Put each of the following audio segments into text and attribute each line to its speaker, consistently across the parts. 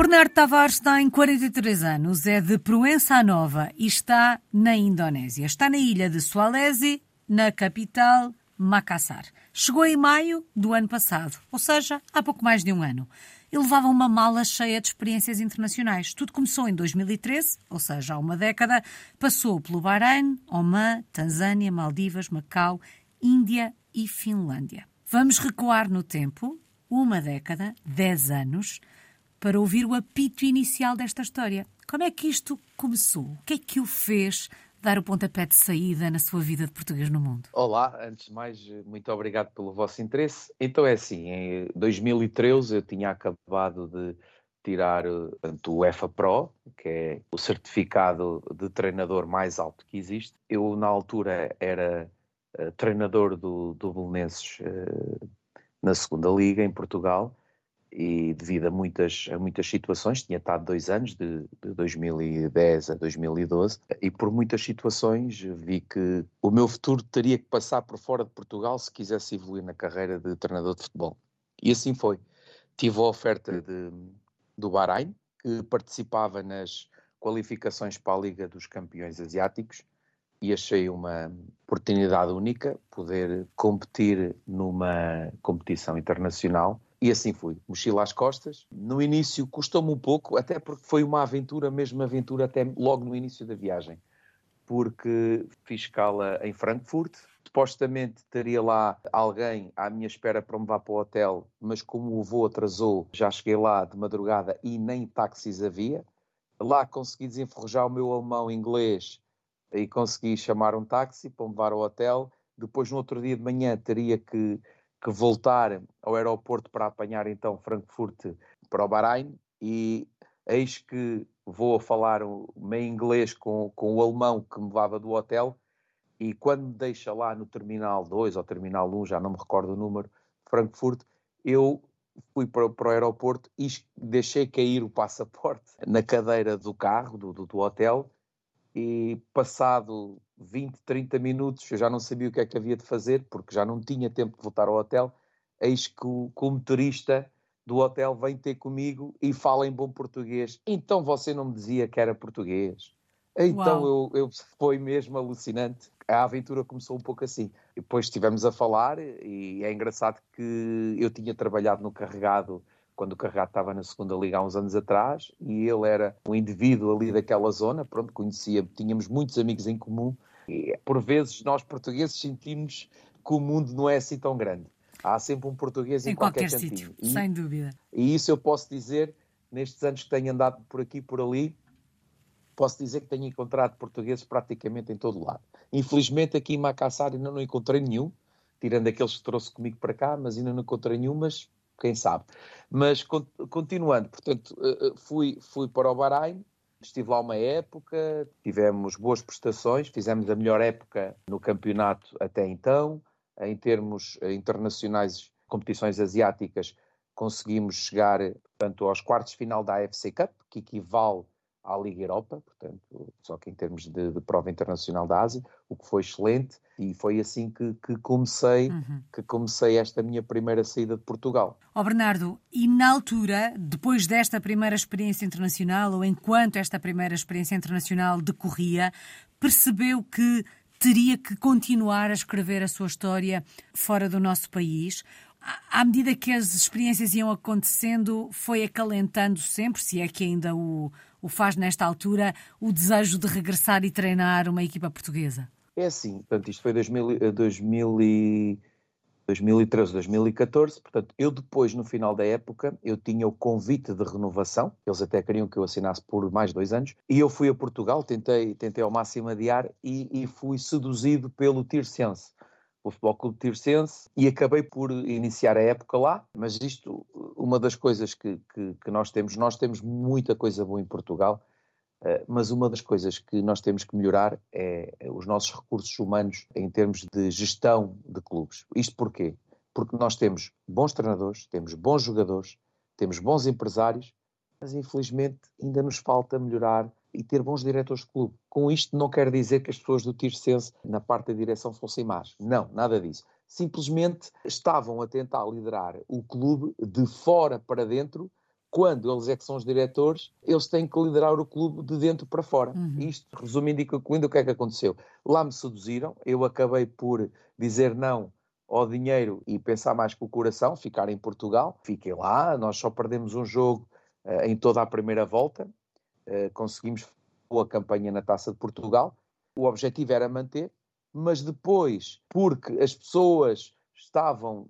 Speaker 1: Bernardo Tavares tem 43 anos, é de Proença Nova e está na Indonésia. Está na ilha de Sulawesi, na capital Makassar. Chegou em maio do ano passado, ou seja, há pouco mais de um ano. Ele levava uma mala cheia de experiências internacionais. Tudo começou em 2013, ou seja, há uma década. Passou pelo Bahrein, Oman, Tanzânia, Maldivas, Macau, Índia e Finlândia. Vamos recuar no tempo, uma década, dez anos, para ouvir o apito inicial desta história. Como é que isto começou? O que é que o fez dar o pontapé de saída na sua vida de português no mundo?
Speaker 2: Olá, antes de mais, muito obrigado pelo vosso interesse. Então é assim, em 2013 eu tinha acabado de tirar o EFA Pro, que é o certificado de treinador mais alto que existe. Eu, na altura, era uh, treinador do, do Belenenses uh, na segunda Liga, em Portugal, e devido a muitas, a muitas situações, tinha estado dois anos, de, de 2010 a 2012, e por muitas situações vi que o meu futuro teria que passar por fora de Portugal se quisesse evoluir na carreira de treinador de futebol. E assim foi. Tive a oferta de, do Bahrein, que participava nas qualificações para a Liga dos Campeões Asiáticos, e achei uma oportunidade única poder competir numa competição internacional e assim fui, mochila às costas. No início custou-me um pouco, até porque foi uma aventura, mesmo aventura, até logo no início da viagem, porque fiz escala em Frankfurt. Supostamente teria lá alguém à minha espera para me levar para o hotel, mas como o voo atrasou, já cheguei lá de madrugada e nem táxis havia. Lá consegui desenferrujar o meu alemão inglês e consegui chamar um táxi para me levar ao hotel. Depois, no outro dia de manhã, teria que que voltar ao aeroporto para apanhar então Frankfurt para o Bahrein e eis que vou a falar meio inglês com, com o alemão que me levava do hotel e quando me deixa lá no Terminal 2 ou Terminal 1, já não me recordo o número, Frankfurt, eu fui para, para o aeroporto e deixei cair o passaporte na cadeira do carro, do, do, do hotel, e passado 20, 30 minutos, eu já não sabia o que é que havia de fazer, porque já não tinha tempo de voltar ao hotel. Eis que o, que o motorista do hotel vem ter comigo e fala em bom português. Então você não me dizia que era português. Então eu, eu, foi mesmo alucinante. A aventura começou um pouco assim. Depois estivemos a falar e é engraçado que eu tinha trabalhado no carregado quando o Carregado estava na segunda liga há uns anos atrás e ele era um indivíduo ali daquela zona, pronto, conhecia, tínhamos muitos amigos em comum e por vezes nós portugueses sentimos que o mundo não é assim tão grande. Há sempre um português em, em qualquer, qualquer sítio,
Speaker 1: sem dúvida.
Speaker 2: E isso eu posso dizer, nestes anos que tenho andado por aqui por ali, posso dizer que tenho encontrado portugueses praticamente em todo lado. Infelizmente aqui em Macassar ainda não encontrei nenhum, tirando aqueles que trouxe comigo para cá, mas ainda não encontrei nenhum, mas quem sabe. Mas continuando, portanto, eh, eh, fui, fui para o Bahrein, estive lá uma época, tivemos boas prestações, fizemos a melhor época no campeonato até então. Em termos eh, internacionais, competições asiáticas, conseguimos chegar portanto, aos quartos final da AFC Cup, que equivale à Liga Europa, portanto, só que em termos de, de, prova internacional da Ásia, o que foi excelente e foi assim que, que comecei uhum. que comecei esta minha primeira saída de Portugal.
Speaker 1: Ó oh Bernardo, e na altura, depois desta primeira experiência internacional ou enquanto esta primeira experiência internacional decorria, percebeu que teria que continuar a escrever a sua história fora do nosso país? à medida que as experiências iam acontecendo, foi acalentando sempre, se é que ainda o, o faz nesta altura, o desejo de regressar e treinar uma equipa portuguesa?
Speaker 2: É assim, portanto, isto foi 2000, 2000 e, 2013, 2014, portanto, eu depois, no final da época, eu tinha o convite de renovação, eles até queriam que eu assinasse por mais dois anos, e eu fui a Portugal, tentei, tentei ao máximo adiar e, e fui seduzido pelo Tirsense o Futebol Clube Tirsense e acabei por iniciar a época lá, mas isto, uma das coisas que, que, que nós temos, nós temos muita coisa boa em Portugal, uh, mas uma das coisas que nós temos que melhorar é os nossos recursos humanos em termos de gestão de clubes. Isto porquê? Porque nós temos bons treinadores, temos bons jogadores, temos bons empresários, mas infelizmente ainda nos falta melhorar e ter bons diretores de clube. Com isto não quer dizer que as pessoas do Tirsense na parte da direção fossem más. Não, nada disso. Simplesmente estavam a tentar liderar o clube de fora para dentro quando eles é que são os diretores, eles têm que liderar o clube de dentro para fora. Uhum. Isto, resumindo e concluindo, o que é que aconteceu? Lá me seduziram, eu acabei por dizer não ao dinheiro e pensar mais com o coração, ficar em Portugal. Fiquei lá, nós só perdemos um jogo uh, em toda a primeira volta, conseguimos boa campanha na Taça de Portugal. O objetivo era manter, mas depois, porque as pessoas estavam,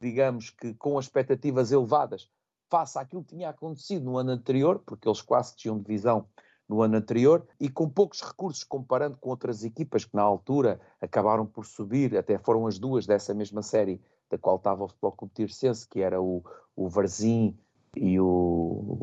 Speaker 2: digamos que, com expectativas elevadas face àquilo que tinha acontecido no ano anterior, porque eles quase tinham divisão no ano anterior, e com poucos recursos comparando com outras equipas que na altura acabaram por subir, até foram as duas dessa mesma série da qual estava o Futebol Clube Tircense, que era o, o Varzim e o,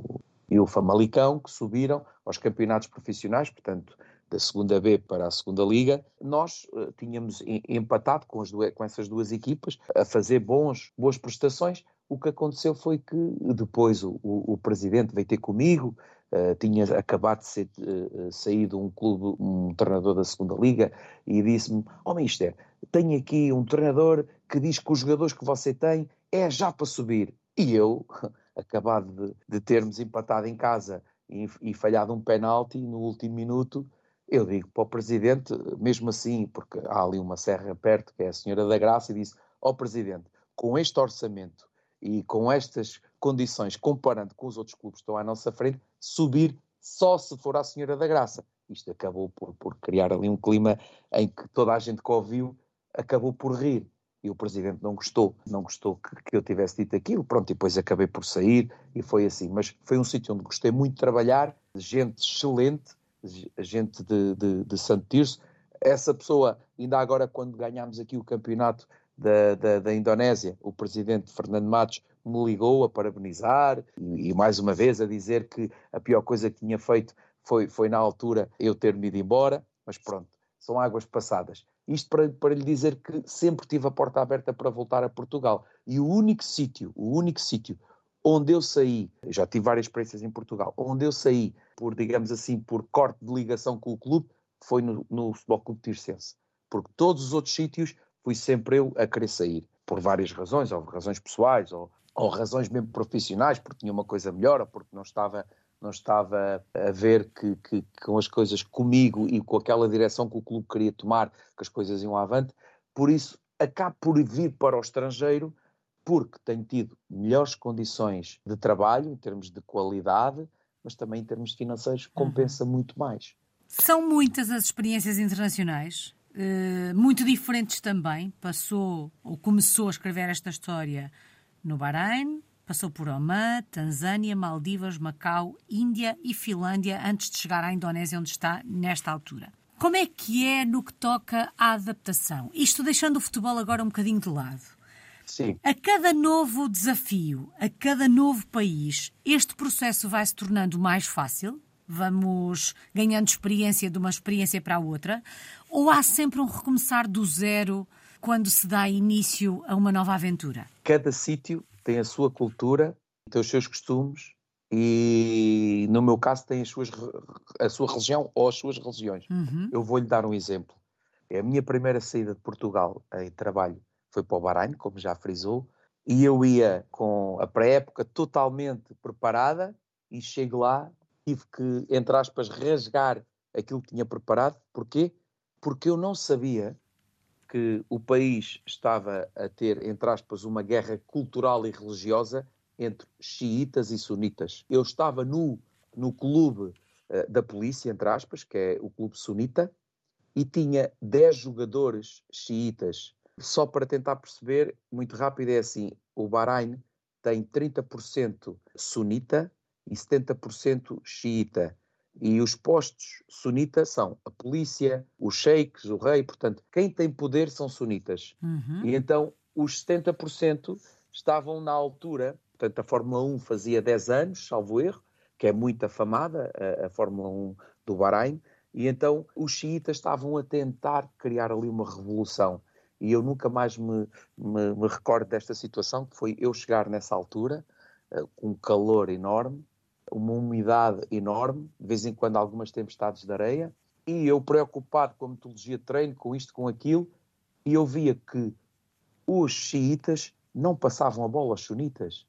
Speaker 2: e o Famalicão, que subiram aos campeonatos profissionais, portanto, da segunda B para a segunda Liga, nós uh, tínhamos empatado com, duas, com, essas duas equipas a fazer bons, boas prestações, o que aconteceu foi que depois o, o, o presidente veio ter comigo, uh, tinha acabado de ser, uh, um clube, um treinador da segunda liga, e disse-me, oh mister, tenho aqui um treinador que diz que os jogadores que você tem é já para subir. E eu, acabado de, de termos empatado em casa e, e falhado um penalti no último minuto, eu digo para o presidente, mesmo assim, porque há ali uma serra perto, que é a Senhora da Graça, e disse: Ó oh, presidente, com este orçamento e com estas condições, comparando com os outros clubes que estão à nossa frente, subir só se for a Senhora da Graça. Isto acabou por, por criar ali um clima em que toda a gente que ouviu acabou por rir. E o presidente não gostou, não gostou que, que eu tivesse dito aquilo. Pronto, e depois acabei por sair e foi assim. Mas foi um sítio onde gostei muito de trabalhar, gente excelente, gente de, de, de Santo Tirso. Essa pessoa, ainda agora, quando ganhámos aqui o campeonato da, da, da, Indonésia, o presidente Fernando Matos me ligou a parabenizar e, e, mais uma vez a dizer que a pior coisa que tinha feito foi, foi na altura eu ter-me ido embora, mas pronto, são águas passadas. Isto para, para lhe dizer que sempre tive a porta aberta para voltar a Portugal. E o único sítio, o único sítio onde eu saí, já tive várias experiências em Portugal, onde eu saí por, digamos assim, por corte de ligação com o clube, foi no, no Futebol Clube Tircense. Porque todos os outros sítios fui sempre eu a querer sair, por várias razões, ou razões pessoais, ou, ou razões mesmo profissionais, porque tinha uma coisa melhor, ou porque não estava, não estava a ver que, que, com as coisas comigo e com aquela direção que o clube queria tomar, que as coisas iam avante. Por isso, acabo por vir para o estrangeiro, porque tenho tido melhores condições de trabalho, em termos de qualidade, mas também em termos financeiros, compensa uhum. muito mais.
Speaker 1: São muitas as experiências internacionais eh, muito diferentes também. Passou, ou começou a escrever esta história no Bahrein, passou por Oman, Tanzânia, Maldivas, Macau, Índia e Finlândia antes de chegar à Indonésia, onde está nesta altura. Como é que é no que toca à adaptação? Isto deixando o futebol agora um bocadinho de lado.
Speaker 2: Sim.
Speaker 1: A cada novo desafio, a cada novo país, este processo vai se tornando mais fácil? Vamos ganhando experiência de uma experiência para a outra? Ou há sempre um recomeçar do zero quando se dá início a uma nova aventura?
Speaker 2: Cada sítio tem a sua cultura, tem os seus costumes e, no meu caso, tem as suas, a sua religião ou as suas religiões. Uhum. Eu vou-lhe dar um exemplo. É a minha primeira saída de Portugal em trabalho foi para o Bahrein, como já frisou, e eu ia com a pré-época totalmente preparada e chego lá, tive que, entre aspas, rasgar aquilo que tinha preparado. Porquê? porque eu não sabia que o país estava a ter, entre aspas, uma guerra cultural e religiosa entre xiitas e sunitas. Eu estava no, no clube uh, da polícia, entre aspas, que é o clube sunita, e tinha 10 jogadores xiitas. Só para tentar perceber, muito rápido é assim, o Bahrein tem 30% sunita e 70% xiita. E os postos sunitas são a polícia, os sheiks, o rei, portanto, quem tem poder são sunitas. Uhum. E então os 70% estavam na altura, portanto, a Fórmula 1 fazia 10 anos, salvo erro, que é muito afamada, a, a Fórmula 1 do Bahrein, e então os xiitas estavam a tentar criar ali uma revolução. E eu nunca mais me, me, me recordo desta situação, que foi eu chegar nessa altura, uh, com um calor enorme, uma umidade enorme, de vez em quando algumas tempestades de areia, e eu preocupado com a metodologia de treino, com isto, com aquilo, e eu via que os xiitas não passavam a bola aos sunitas.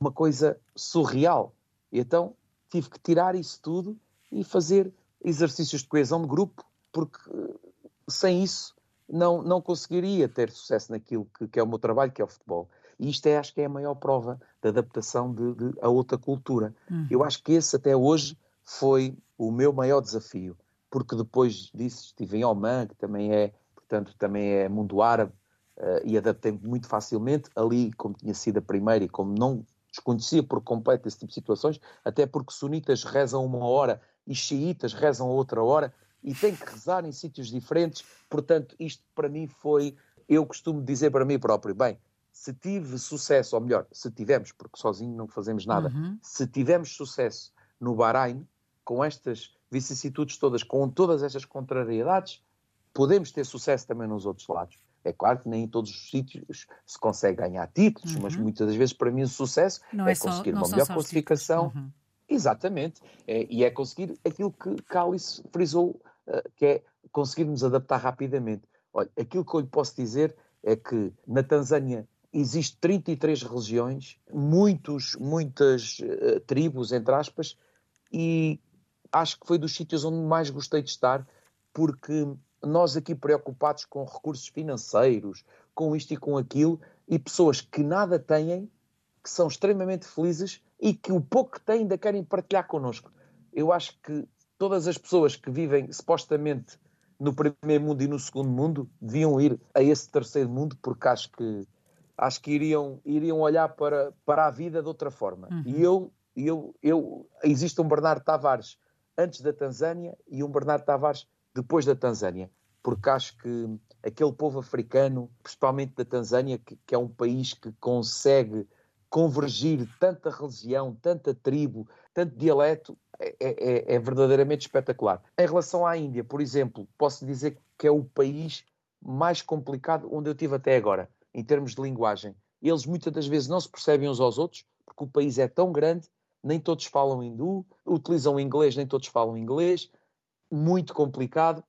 Speaker 2: uma coisa surreal. E então tive que tirar isso tudo e fazer exercícios de coesão de grupo, porque eh, sem isso não, não conseguiria ter sucesso naquilo que, que é o meu trabalho, que é o futebol. E isto é, acho que é a maior prova da adaptação de, de a outra cultura. Uhum. Eu acho que esse até hoje foi o meu maior desafio, porque depois disso estive em Oman, que também é, portanto, também é mundo árabe, uh, e adaptei-me muito facilmente. Ali, como tinha sido a primeira e como não desconhecia por completo esse tipo de situações, até porque sunitas rezam uma hora e xiitas rezam outra hora e têm que rezar em sítios diferentes. Portanto, isto para mim foi, eu costumo dizer para mim próprio, bem, se tive sucesso, ou melhor, se tivemos, porque sozinho não fazemos nada, uhum. se tivemos sucesso no Bahrein, com estas vicissitudes todas, com todas estas contrariedades, podemos ter sucesso também nos outros lados. É claro que nem em todos os sítios se consegue ganhar títulos, uhum. mas muitas das vezes para mim o sucesso não é, é conseguir só, uma melhor classificação. Uhum. Exatamente. É, e é conseguir aquilo que Cálice frisou, uh, que é conseguirmos adaptar rapidamente. Olha, aquilo que eu lhe posso dizer é que na Tanzânia existe 33 religiões, muitos, muitas uh, tribos, entre aspas, e acho que foi dos sítios onde mais gostei de estar, porque nós aqui preocupados com recursos financeiros, com isto e com aquilo, e pessoas que nada têm, que são extremamente felizes e que o pouco que têm ainda querem partilhar connosco. Eu acho que todas as pessoas que vivem supostamente no primeiro mundo e no segundo mundo deviam ir a esse terceiro mundo, porque acho que acho que iriam, iriam olhar para, para a vida de outra forma. Uhum. E eu, eu, eu, existe um Bernardo Tavares antes da Tanzânia e um Bernardo Tavares depois da Tanzânia, porque acho que aquele povo africano, principalmente da Tanzânia, que, que é um país que consegue convergir tanta religião, tanta tribo, tanto dialeto, é, é, é, verdadeiramente espetacular. Em relação à Índia, por exemplo, posso dizer que é o país mais complicado onde eu tive até agora, em termos de linguagem. Eles muitas das vezes não se percebem uns aos outros, porque o país é tão grande, nem todos falam hindu, utilizam inglês, nem todos falam inglês, muito complicado,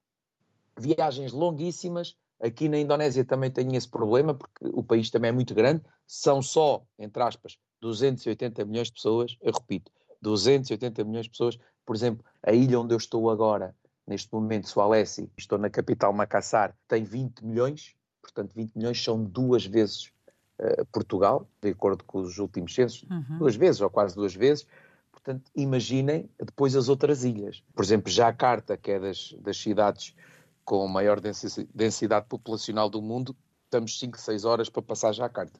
Speaker 2: viagens longuíssimas. Aqui na Indonésia também tenho esse problema, porque o país também é muito grande. São só, entre aspas, 280 milhões de pessoas. Eu repito, 280 milhões de pessoas. Por exemplo, a ilha onde eu estou agora, neste momento, Sualessi, estou na capital Macassar, tem 20 milhões. Portanto, 20 milhões são duas vezes uh, Portugal, de acordo com os últimos censos. Uhum. Duas vezes, ou quase duas vezes. Portanto, imaginem depois as outras ilhas. Por exemplo, Jakarta, que é das, das cidades com a maior densidade populacional do mundo, estamos 5, 6 horas para passar Jakarta.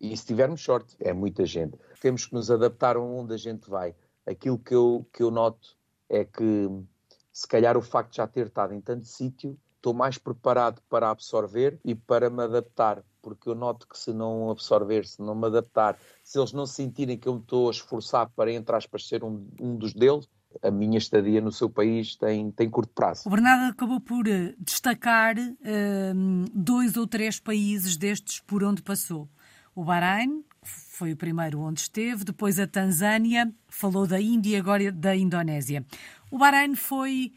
Speaker 2: E se tivermos sorte, é muita gente. Temos que nos adaptar a onde a gente vai. Aquilo que eu, que eu noto é que, se calhar, o facto de já ter estado em tanto sítio, estou mais preparado para absorver e para me adaptar porque eu noto que se não absorver, se não me adaptar, se eles não sentirem que eu me estou a esforçar para, entre aspas, ser um, um dos deles, a minha estadia no seu país tem, tem curto prazo.
Speaker 1: O Bernardo acabou por eh, destacar um, dois ou três países destes por onde passou. O Bahrein, foi o primeiro onde esteve, depois a Tanzânia, falou da Índia e agora da Indonésia. O Bahrein foi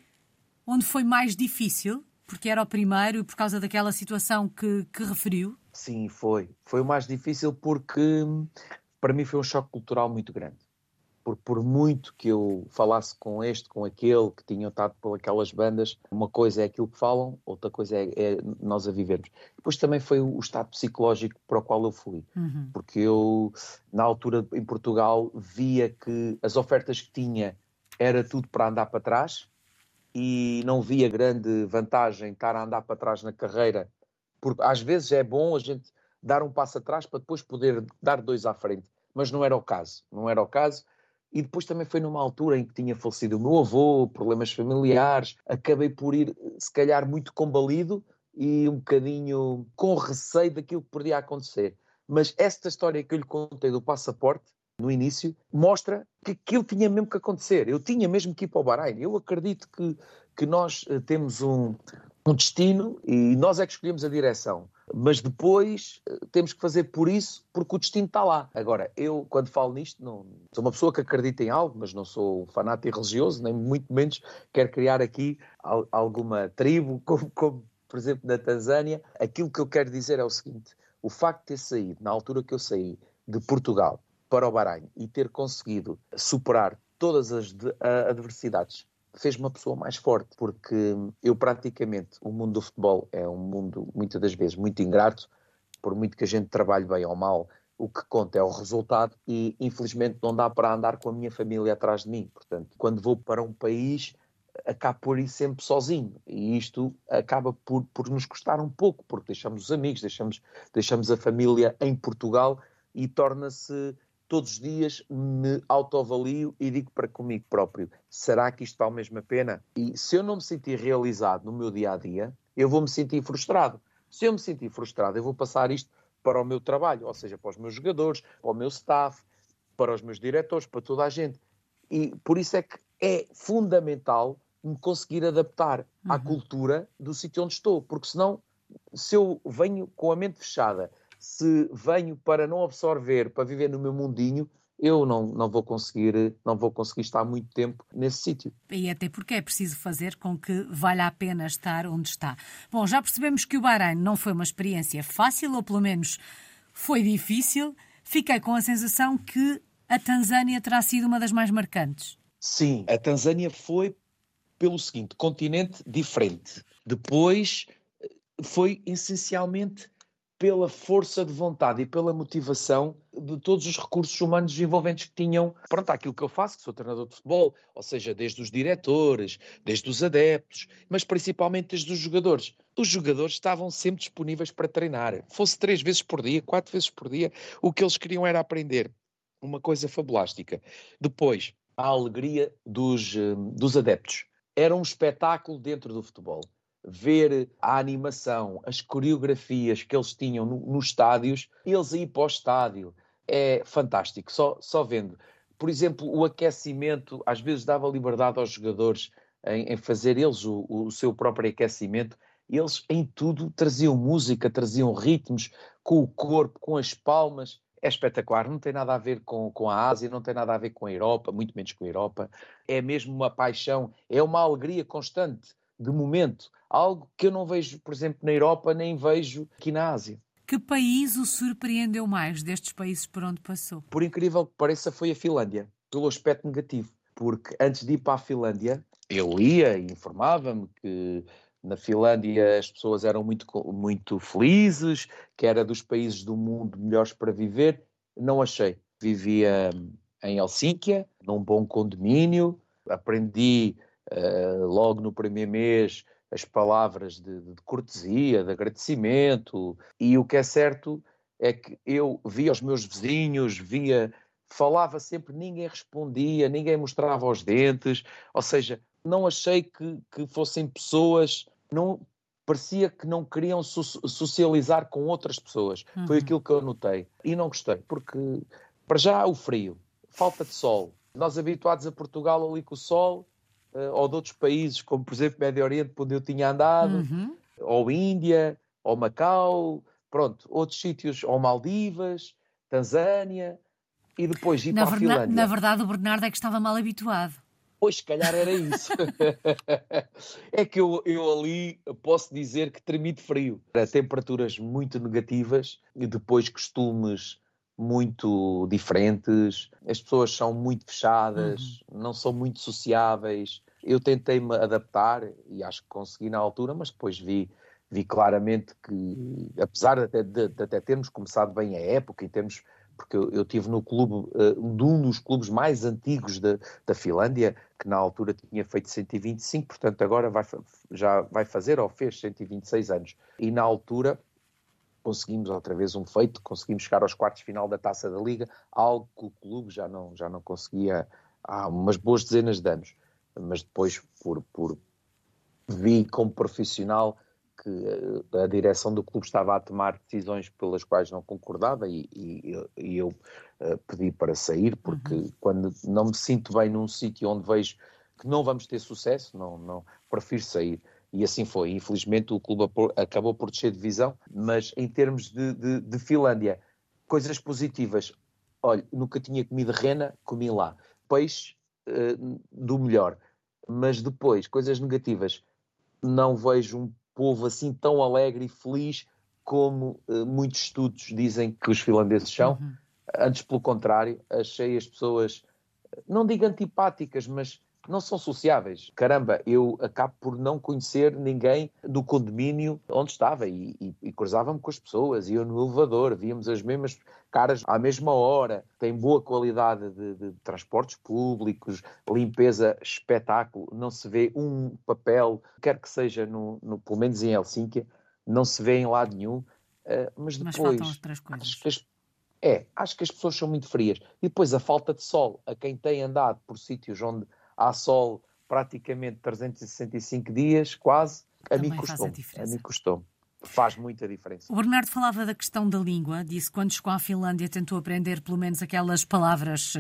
Speaker 1: onde foi mais difícil, porque era o primeiro e por causa daquela situação que, que referiu?
Speaker 2: Sim, foi. Foi o mais difícil porque para mim foi um choque cultural muito grande. Porque por muito que eu falasse com este, com aquele, que tinham estado por aquelas bandas, uma coisa é aquilo que falam, outra coisa é, é nós a vivermos. Depois também foi o, estado psicológico para o qual eu fui. Uhum. Porque eu, na altura em Portugal, via que as ofertas que tinha era tudo para andar para trás e não via grande vantagem estar a andar para trás na carreira porque às vezes é bom a gente dar um passo atrás para depois poder dar dois à frente, mas não era o caso, não era o caso. E depois também foi numa altura em que tinha falecido o meu avô, problemas familiares, acabei por ir, se calhar, muito combalido e um bocadinho com receio daquilo que podia acontecer. Mas esta história que eu lhe contei do passaporte, no início, mostra que aquilo tinha mesmo que acontecer. Eu tinha mesmo que ir para o Bahrein. Eu acredito que, que nós eh, temos um, um destino e nós é que escolhemos a direção. Mas depois eh, temos que fazer por isso, porque o destino está lá. Agora, eu, quando falo nisto, não, sou uma pessoa que acredita em algo, mas não sou fanático religioso, nem muito menos quero criar aqui alguma tribo, como, como por exemplo na Tanzânia. Aquilo que eu quero dizer é o seguinte: o facto de ter saído, na altura que eu saí de Portugal, para o Bahrein e ter conseguido superar todas as adversidades fez-me uma pessoa mais forte, porque eu praticamente, o mundo do futebol é um mundo, muitas das vezes, muito ingrato, por muito que a gente trabalhe bem ou mal, o que conta é o resultado e infelizmente não dá para andar com a minha família atrás de mim. Portanto, quando vou para um país, acabo por ir sempre sozinho e isto acaba por, por nos custar um pouco, porque deixamos os amigos, deixamos, deixamos a família em Portugal e torna-se todos os dias me autoavalio e digo para comigo próprio: será que isto vale mesmo a pena? E se eu não me sentir realizado no meu dia a dia, eu vou me sentir frustrado. Se eu me sentir frustrado, eu vou passar isto para o meu trabalho, ou seja, para os meus jogadores, para o meu staff, para os meus diretores, para toda a gente. E por isso é que é fundamental me conseguir adaptar uhum. à cultura do sítio onde estou, porque senão, se eu venho com a mente fechada se venho para não absorver, para viver no meu mundinho, eu não, não, vou conseguir, não vou conseguir estar muito tempo nesse sítio.
Speaker 1: E até porque é preciso fazer com que valha a pena estar onde está. Bom, já percebemos que o Bahrein não foi uma experiência fácil, ou pelo menos foi difícil. Fiquei com a sensação que a Tanzânia terá sido uma das mais marcantes.
Speaker 2: Sim, a Tanzânia foi pelo seguinte: continente diferente. Depois foi essencialmente pela força de vontade e pela motivação de todos os recursos humanos envolventes que tinham, pronto, aquilo que eu faço, que sou treinador de futebol, ou seja, desde os diretores, desde os adeptos, mas principalmente desde os jogadores. Os jogadores estavam sempre disponíveis para treinar, fosse três vezes por dia, quatro vezes por dia, o que eles queriam era aprender. Uma coisa fabulástica. Depois, a alegria dos, eh, dos adeptos. Era um espetáculo dentro do futebol ver a animação, as coreografias que eles tinham no, nos estádios, eles aí para o estádio, é fantástico, só, só vendo. Por exemplo, o aquecimento às vezes dava liberdade aos jogadores em, em fazer eles o, o, seu próprio aquecimento. Eles em tudo traziam música, traziam ritmos com o corpo, com as palmas. É espetacular, não tem nada a ver com, com a Ásia, não tem nada a ver com a Europa, muito menos com a Europa. É mesmo uma paixão, é uma alegria constante de momento, algo que eu não vejo, por exemplo, na Europa, nem vejo aqui na Ásia.
Speaker 1: Que país o surpreendeu mais destes países por onde passou?
Speaker 2: Por incrível que pareça, foi a Finlândia, pelo aspecto negativo, porque antes de ir para a Finlândia, eu lia e informava-me que na Finlândia as pessoas eram muito, muito felizes, que era dos países do mundo melhores para viver. Não achei. Vivia em Helsínquia, num bom condomínio, aprendi uh, logo no primeiro mês as palavras de, de, cortesia, de agradecimento, e o que é certo é que eu via os meus vizinhos, via, falava sempre, ninguém respondia, ninguém mostrava os dentes, ou seja, não achei que, que fossem pessoas, não parecia que não queriam so socializar com outras pessoas. Uhum. Foi aquilo que eu notei. E não gostei, porque para já o frio, falta de sol. Nós habituados a Portugal ali com o sol, ou de outros países, como por exemplo Médio Oriente, onde eu tinha andado, uhum. ou Índia, ou Macau, pronto, outros sítios, ou Maldivas, Tanzânia, e depois ir
Speaker 1: na
Speaker 2: para a Finlândia.
Speaker 1: Na verdade, o Bernardo é que estava mal habituado.
Speaker 2: Pois, se calhar era isso. é que eu, eu ali posso dizer que tremi de frio. Temperaturas muito negativas e depois costumes muito diferentes, as pessoas são muito fechadas, uhum. não são muito sociáveis. Eu tentei me adaptar e acho que consegui na altura, mas depois vi, vi claramente que, apesar de até, de, de até termos começado bem a época e temos porque eu, eu tive no clube, uh, de um dos clubes mais antigos da, da Finlândia, que na altura tinha feito 125, portanto agora vai, já vai fazer ou fez 126 anos. E na altura conseguimos outra vez um feito, conseguimos chegar aos quartos de final da Taça da Liga, algo que o clube já não, já não conseguia há umas boas dezenas de anos. Mas depois, por, por vi como profissional que eh, a direção do clube estava a tomar decisões pelas quais não concordava e, e, e eu uh, pedi para sair, porque uhum. quando não me sinto bem num sítio onde vejo que não vamos ter sucesso, não, não prefiro sair e assim foi. Infelizmente o clube acabou por descer de divisão, mas em termos de, de, de Finlândia, coisas positivas. Olha, nunca tinha comido rena, comi lá. Peixe uh, do melhor. Mas depois, coisas negativas, não vejo um povo assim tão alegre e feliz como uh, muitos estudos dizem que os finlandeses são. Uhum. Antes, pelo contrário, achei as pessoas, não digo antipáticas, mas não são sociáveis. Caramba, eu acabo por não conhecer ninguém do condomínio onde estava e, e, e cruzava-me com as pessoas, ia no elevador, víamos as mesmas caras à mesma hora, tem boa qualidade de, de transportes públicos, limpeza, espetáculo, não se vê um papel, quer que seja, no, no pelo menos em Helsínquia, não se vê em lado nenhum, uh, mas depois...
Speaker 1: Mas
Speaker 2: acho que as, é, acho que as pessoas são muito frias. E depois a falta de sol, a quem tem andado por sítios onde há sol praticamente 365 dias, quase, a mim custou. A, a mim custou. Faz muita diferença.
Speaker 1: O Bernardo falava da questão da língua, disse que quando chegou à Finlândia tentou aprender pelo menos aquelas palavras uh,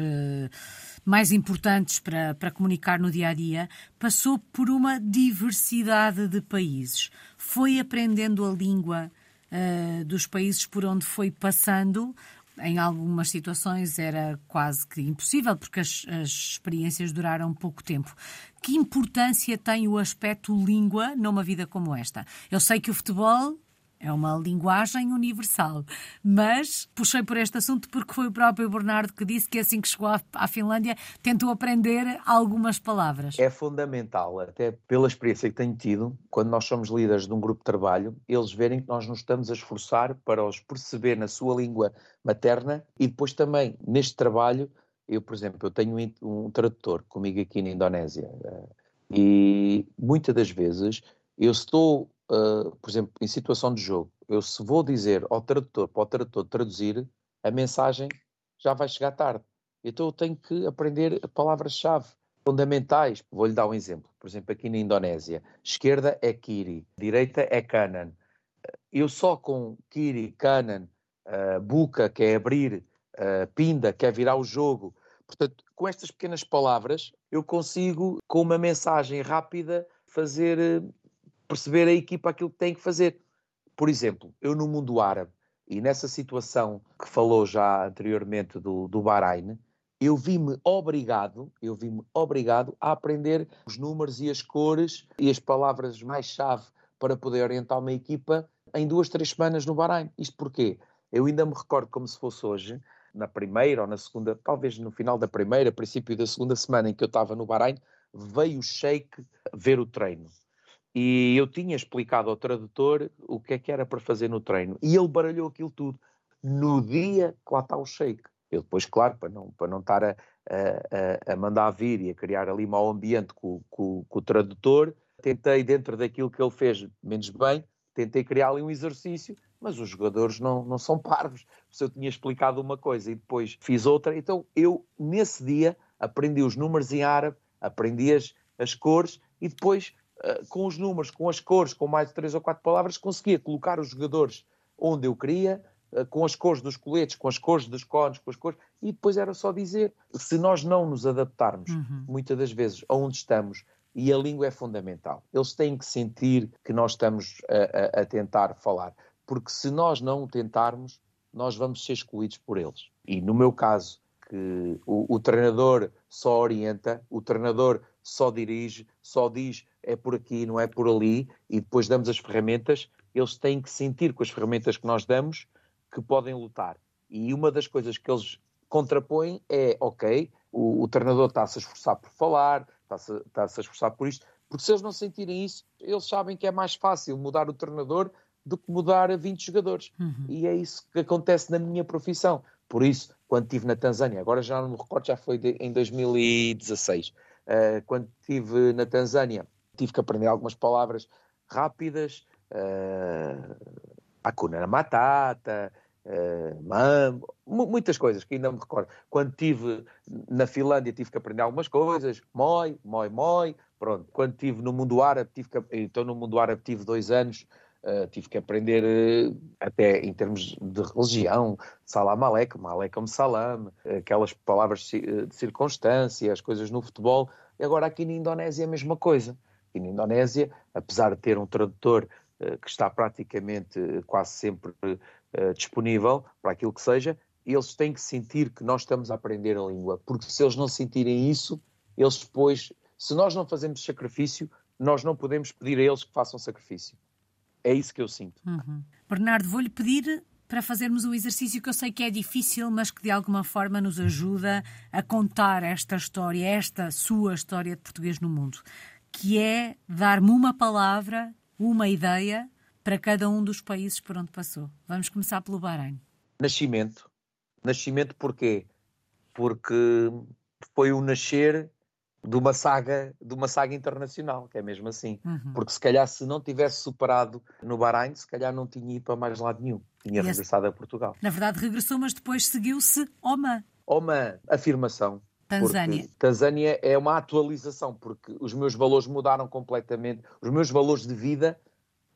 Speaker 1: mais importantes para, para comunicar no dia a dia. Passou por uma diversidade de países. Foi aprendendo a língua uh, dos países por onde foi passando em algumas situações era quase que impossível, porque as, as, experiências duraram pouco tempo. Que importância tem o aspecto língua numa vida como esta? Eu sei que o futebol é uma linguagem universal. Mas puxei por este assunto porque foi o próprio Bernardo que disse que assim que chegou à Finlândia tentou aprender algumas palavras.
Speaker 2: É fundamental, até pela experiência que tenho tido, quando nós somos líderes de um grupo de trabalho, eles verem que nós nos estamos a esforçar para os perceber na sua língua materna e depois também neste trabalho, eu, por exemplo, eu tenho um tradutor comigo aqui na Indonésia eh, e muitas das vezes eu estou uh, por exemplo, em situação de jogo, eu se vou dizer ao tradutor, para o tradutor traduzir, a mensagem já vai chegar tarde. Então eu tenho que aprender palavras-chave fundamentais. Vou-lhe dar um exemplo. Por exemplo, aqui na Indonésia, esquerda é kiri, direita é kanan. Eu só com kiri, kanan, uh, buca, que é abrir, uh, pinda, que é virar o jogo. Portanto, com estas pequenas palavras, eu consigo, com uma mensagem rápida, fazer perceber a equipa aquilo que tem que fazer. Por exemplo, eu no mundo árabe, e nessa situação que falou já anteriormente do, do Bahrein, eu vi-me obrigado, eu vi-me obrigado a aprender os números e as cores e as palavras mais chave para poder orientar uma equipa em duas, três semanas no Bahrein. Isto porquê? Eu ainda me recordo como se fosse hoje, na primeira ou na segunda, talvez no final da primeira, princípio da segunda semana em que eu estava no Bahrein, veio o Sheikh ver o treino. E eu tinha explicado ao tradutor o que é que era para fazer no treino. E ele baralhou aquilo tudo. No dia que lá está o shake. Eu depois, claro, para não, para não estar a, a, a mandar vir e a criar ali mau ambiente com, com, com o tradutor, tentei, dentro daquilo que ele fez menos bem, tentei criar ali um exercício, mas os jogadores não, não são parvos. Se eu tinha explicado uma coisa e depois fiz outra, então eu, nesse dia, aprendi os números em árabe, aprendi as, as cores e depois com os números, com as cores, com mais de três ou quatro palavras, conseguia colocar os jogadores onde eu queria, uh, com as cores dos coletes, com as cores dos cones, com as cores, e depois era só dizer. Se nós não nos adaptarmos, uhum. muitas das vezes, aonde estamos, e a língua é fundamental, eles têm que sentir que nós estamos a, a, a tentar falar, porque se nós não o tentarmos, nós vamos ser excluídos por eles. E no meu caso, que o, o treinador só orienta, o treinador só dirige, só diz é por aqui, não é por ali, e depois damos as ferramentas, eles têm que sentir com as ferramentas que nós damos que podem lutar. E uma das coisas que eles contrapõem é, ok, o, o treinador está-se a esforçar por falar, está-se está a esforçar por isto, porque se eles não sentirem isso, eles sabem que é mais fácil mudar o treinador do que mudar 20 jogadores. Uhum. E é isso que acontece na minha profissão. Por isso, quando estive na Tanzânia, agora já não me recordo, já foi de, em 2016, uh, eh, quando estive na Tanzânia, tive que aprender algumas palavras rápidas, uh, Hakuna Matata, uh, Mambo, muitas coisas que ainda me recordo. Quando estive na Finlândia tive que aprender algumas coisas, Moi, Moi, Moi, pronto. Quando estive no mundo árabe, tive que, então no mundo árabe tive dois anos, uh, tive que aprender uh, até em termos de religião, Salam Aleikum, Aleikum Salam, aquelas palavras de circunstância, as coisas no futebol. Agora aqui na Indonésia é a mesma coisa aqui na Indonésia, apesar de ter um tradutor uh, que está praticamente quase sempre disponível para aquilo que seja, eles têm que sentir que nós estamos a aprender a língua, porque se eles não sentirem isso, eles depois, se nós não fazemos sacrifício, nós não podemos pedir a eles que façam sacrifício. É isso que eu sinto.
Speaker 1: Uhum. Bernardo, vou-lhe pedir para fazermos um exercício que eu sei que é difícil, mas que de alguma forma nos ajuda a contar esta história, esta sua história de português no mundo, que é dar-me uma palavra, uma ideia para cada um dos países por onde passou. Vamos começar pelo Bahrein.
Speaker 2: Nascimento. Nascimento porquê? Porque foi o nascer de uma saga, de uma saga internacional, que é mesmo assim. Uhum. Porque se calhar se não tivesse superado no Bahrein, se calhar não tinha ido para mais lado nenhum. Tinha regressado a Portugal.
Speaker 1: Na verdade regressou, mas depois seguiu-se Oman.
Speaker 2: Oman, afirmação.
Speaker 1: Tanzânia.
Speaker 2: Tanzânia é uma atualização, porque os meus valores mudaram completamente. Os meus valores de vida,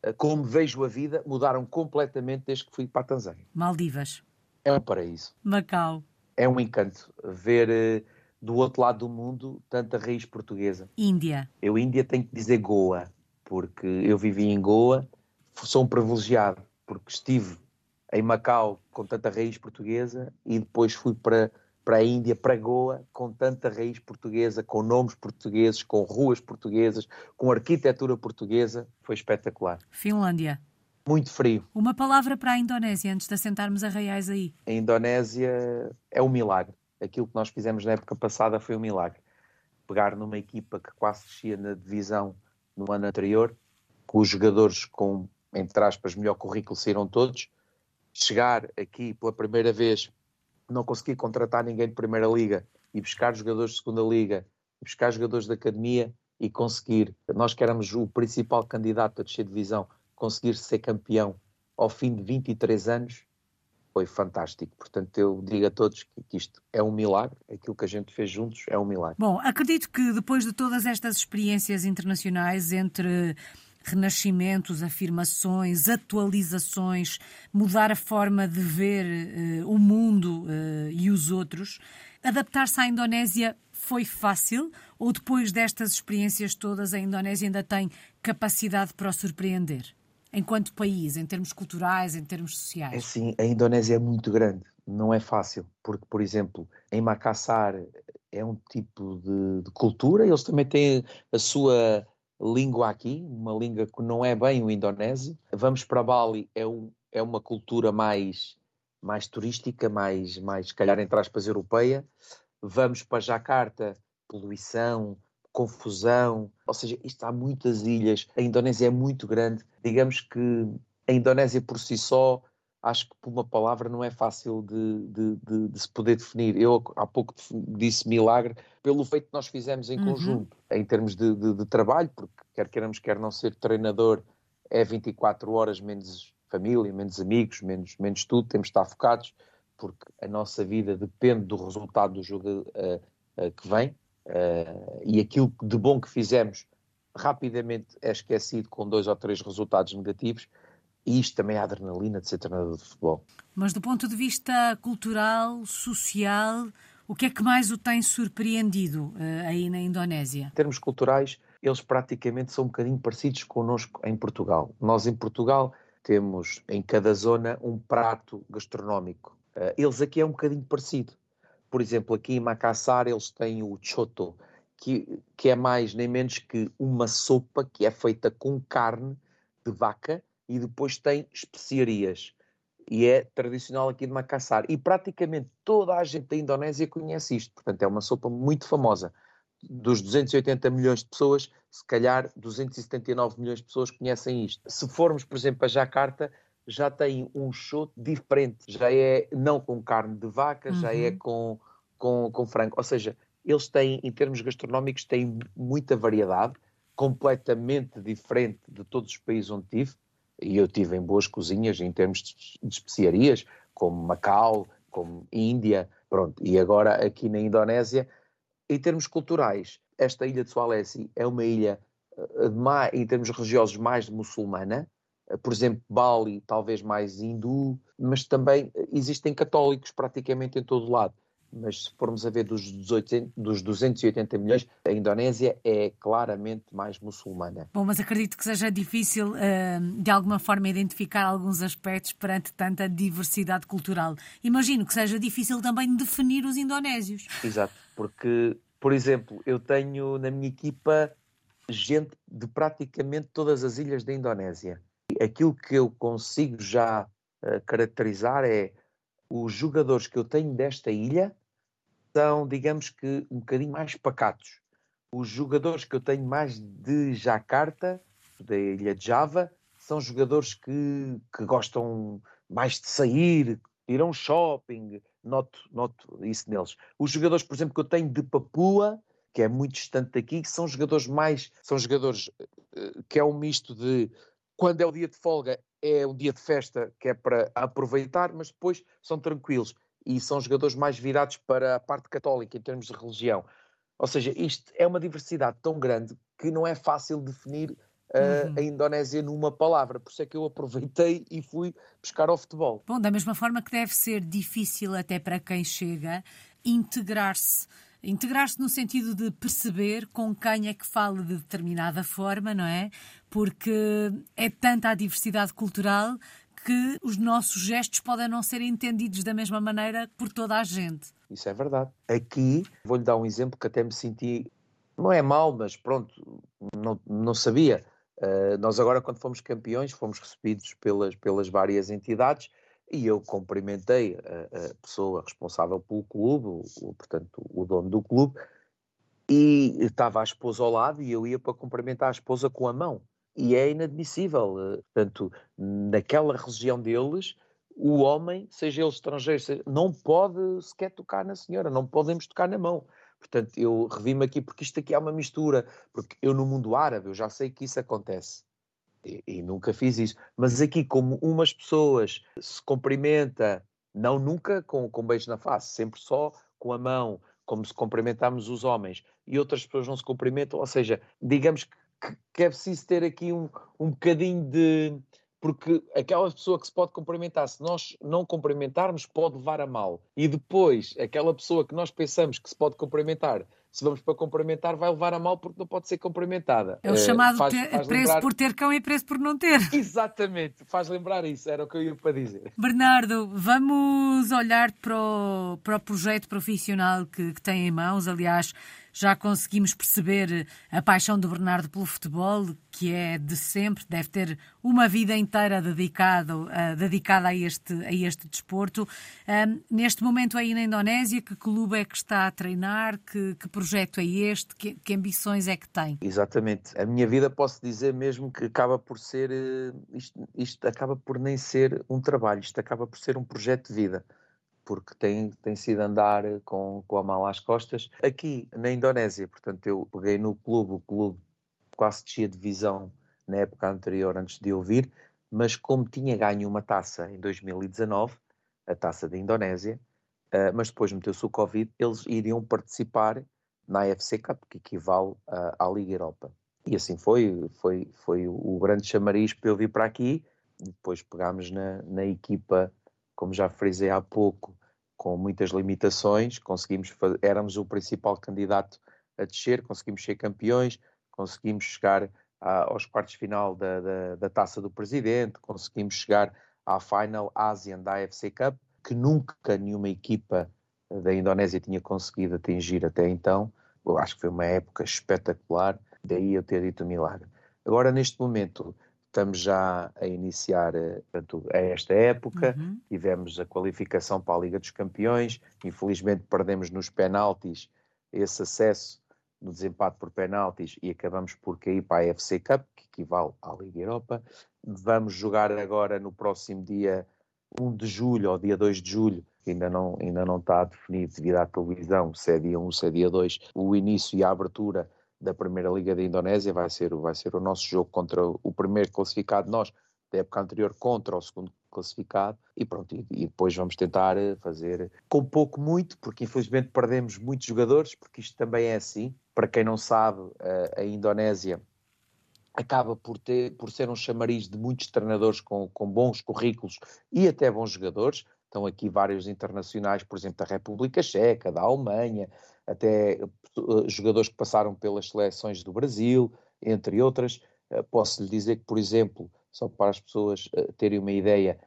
Speaker 2: eh, como vejo a vida, mudaram completamente desde que fui para a Tanzânia.
Speaker 1: Maldivas.
Speaker 2: É um paraíso.
Speaker 1: Macau.
Speaker 2: É um encanto ver eh, do outro lado do mundo tanta raiz portuguesa.
Speaker 1: Índia.
Speaker 2: Eu, Índia, tenho que dizer Goa, porque eu vivi em Goa, sou um privilegiado, porque estive em Macau com tanta raiz portuguesa e depois fui para, para a Índia, para Goa, com tanta raiz portuguesa, com nomes portugueses, com ruas portuguesas, com arquitetura portuguesa. Foi espetacular.
Speaker 1: Finlândia.
Speaker 2: Muito frio.
Speaker 1: Uma palavra para a Indonésia, antes de assentarmos a reais aí.
Speaker 2: A Indonésia é um milagre aquilo que nós fizemos na época passada foi um milagre. Pegar numa equipa que quase descia na divisão no ano anterior, com os jogadores com, entre aspas, melhor currículo saíram todos, chegar aqui pela primeira vez, não conseguir contratar ninguém de Primeira Liga e buscar jogadores de Segunda Liga, buscar jogadores da Academia e conseguir, nós que éramos o principal candidato a descer divisão, conseguir ser campeão ao fim de 23 anos, foi fantástico. Portanto, eu digo a todos que, isto é um milagre, aquilo que a gente fez juntos é um milagre.
Speaker 1: Bom, acredito que depois de todas estas experiências internacionais entre renascimentos, afirmações, atualizações, mudar a forma de ver uh, o mundo uh, e os outros, adaptar-se à Indonésia foi fácil ou depois destas experiências todas a Indonésia ainda tem capacidade para o surpreender? Enquanto país, em termos culturais, em termos sociais? É
Speaker 2: sim, a Indonésia é muito grande, não é fácil, porque, por exemplo, em Makassar é um tipo de, de cultura, eles também têm a sua língua aqui, uma língua que não é bem o indonésio. Vamos para Bali, é, um, é uma cultura mais, mais turística, mais, mais, se calhar, entre aspas, europeia. Vamos para Jacarta, poluição, confusão, ou seja, isto há muitas ilhas, a Indonésia é muito grande, digamos que a Indonésia por si só, acho que por uma palavra não é fácil de, de, de, de se poder definir. Eu há pouco disse milagre pelo feito que nós fizemos em uhum. conjunto, em termos de, trabalho, porque quer queiramos, quer não ser treinador, é 24 horas menos família, menos amigos, menos, menos tudo, temos de estar focados, porque a nossa vida depende do resultado do jogo uh, uh, que vem. Uh, e aquilo de bom que fizemos rapidamente é esquecido com dois ou três resultados negativos. E isto também é a adrenalina de ser treinador de futebol.
Speaker 1: Mas do ponto de vista cultural, social, o que é que mais o tem surpreendido uh, aí na Indonésia?
Speaker 2: Em termos culturais, eles praticamente são um bocadinho parecidos connosco em Portugal. Nós em Portugal temos em cada zona um prato gastronómico. Uh, eles aqui é um bocadinho parecido. Por exemplo, aqui em Macassar eles têm o choto, que, que é mais nem menos que uma sopa que é feita com carne de vaca e depois tem especiarias. E é tradicional aqui de Macassar. E praticamente toda a gente da Indonésia conhece isto. Portanto, é uma sopa muito famosa. Dos 280 milhões de pessoas, se calhar 279 milhões de pessoas conhecem isto. Se formos, por exemplo, a Jacarta, já tem um show diferente, já é não com carne de vaca, uhum. já é uhum. com, com, com frango. Ou seja, eles têm, em termos gastronómicos, têm muita variedade, completamente diferente de todos os países onde tive. E eu tive em boas cozinhas em termos de, de especiarias, como Macau, como Índia, pronto. E agora aqui na Indonésia, em termos culturais, esta ilha de Sulawesi é uma ilha, eh, em termos religiosos, mais muçulmana, por exemplo, Bali, talvez mais hindu, mas também eh, existem católicos praticamente em todo o lado. Mas se formos a ver dos, 18, dos 280 milhões, a Indonésia é claramente mais muçulmana.
Speaker 1: Bom, mas acredito que seja difícil, uh, de alguma forma, identificar alguns aspectos perante tanta diversidade cultural. Imagino que seja difícil também definir os indonésios.
Speaker 2: Exato, porque, por exemplo, eu tenho na minha equipa gente de praticamente todas as ilhas da Indonésia aquilo que eu consigo já uh, caracterizar é os jogadores que eu tenho desta ilha são, digamos que, um bocadinho mais pacatos. Os jogadores que eu tenho mais de Jakarta, da ilha de Java, são jogadores que, que gostam mais de sair, ir a um shopping, noto, noto isso neles. Os jogadores, por exemplo, que eu tenho de Papua, que é muito distante daqui, são jogadores mais, são jogadores eh, que é um misto de quando é o dia de folga é um dia de festa que é para aproveitar, mas depois são tranquilos e são jogadores mais virados para a parte católica em termos de religião. Ou seja, isto é uma diversidade tão grande que não é fácil definir uh, uhum. a Indonésia numa palavra. Por isso é que eu aproveitei e fui buscar ao futebol.
Speaker 1: Bom, da mesma forma que deve ser difícil até para quem chega integrar-se Integrar-se no sentido de perceber com quem é que fala de determinada forma, não é? Porque é tanta a diversidade cultural que os nossos gestos podem não ser entendidos da mesma maneira por toda a gente.
Speaker 2: Isso é verdade. Aqui, vou-lhe dar um exemplo que até me senti, não é mal, mas pronto, não, não sabia. Uh, nós agora, quando fomos campeões, fomos recebidos pelas, pelas várias entidades e eu cumprimentei a, a pessoa responsável pelo clube, o, portanto, o dono do clube, e estava a esposa ao lado e eu ia para cumprimentar a esposa com a mão. E é inadmissível. Eh, portanto, naquela região deles, o homem, seja ele estrangeiro, seja, não pode sequer tocar na senhora, não podemos tocar na mão. Portanto, eu revi-me aqui porque isto aqui é uma mistura, porque eu no mundo árabe eu já sei que isso acontece. E, nunca fiz isso. Mas aqui, como umas pessoas se cumprimenta, não nunca com, com beijo na face, sempre só com a mão, como se cumprimentamos os homens, e outras pessoas não se cumprimentam, ou seja, digamos que, que é preciso ter aqui um, um bocadinho de. Porque aquela pessoa que se pode cumprimentar, se nós não cumprimentarmos, pode levar a mal. E depois, aquela pessoa que nós pensamos que se pode cumprimentar, se vamos para cumprimentar, vai levar a mal porque não pode ser cumprimentada.
Speaker 1: É o chamado faz, ter, faz preço lembrar... por ter cão e preço por não ter.
Speaker 2: Exatamente, faz lembrar isso, era o que eu ia para dizer.
Speaker 1: Bernardo, vamos olhar para o, para o projeto profissional que, que tem em mãos. Aliás, já conseguimos perceber a paixão do Bernardo pelo futebol, que é de sempre, deve ter uma vida inteira dedicado, uh, dedicada a este, a este desporto. Um, neste momento aí na Indonésia, que clube é que está a treinar? Que, que projeto é este? Que, que, ambições é que tem?
Speaker 2: Exatamente. A minha vida posso dizer mesmo que acaba por ser, eh, isto, isto acaba por nem ser um trabalho, isto acaba por ser um projeto de vida porque tem, tem sido andar com, com a mala às costas. Aqui na Indonésia, portanto, eu peguei no clube, o clube quase tinha divisão na época anterior, antes de eu vir, mas como tinha ganho uma taça em 2019, a taça da Indonésia, uh, mas depois meteu-se o Covid, eles iriam participar na AFC Cup, que equivale uh, à Liga Europa. E assim foi, foi, foi o grande chamariz para eu vir para aqui, depois pegámos na, na equipa como já frisei há pouco, com muitas limitações, conseguimos fazer, éramos o principal candidato a descer, conseguimos ser campeões, conseguimos chegar a, aos quartos de final da, da, da, Taça do Presidente, conseguimos chegar à Final Asian da AFC Cup, que nunca nenhuma equipa da Indonésia tinha conseguido atingir até então. Eu acho que foi uma época espetacular, daí eu ter dito milagre. Agora, neste momento, estamos já a iniciar eh, portanto, a esta época, uhum. tivemos a qualificação para a Liga dos Campeões, infelizmente perdemos nos penaltis esse acesso no desempate por penaltis e acabamos por cair para a FC Cup, que equivale à Liga Europa. Vamos jogar agora no próximo dia 1 de julho ou dia 2 de julho, que ainda não, ainda não está definido devido à televisão, se é dia 1, se é dia 2, o início e a abertura da Primeira Liga da Indonésia, vai ser, vai ser o nosso jogo contra o primeiro classificado, nós, da época anterior, contra o segundo classificado, e pronto, e, e depois vamos tentar eh, fazer com pouco muito, porque infelizmente perdemos muitos jogadores, porque isto também é assim, para quem não sabe, a, a Indonésia acaba por, ter, por ser um chamariz de muitos treinadores com, com bons currículos e até bons jogadores, Estão aqui vários internacionais, por exemplo, da República Checa, da Alemanha, até eh, jogadores que passaram pelas seleções do Brasil, entre outras. Eh, posso lhe dizer que, por exemplo, só para as pessoas eh, terem uma ideia,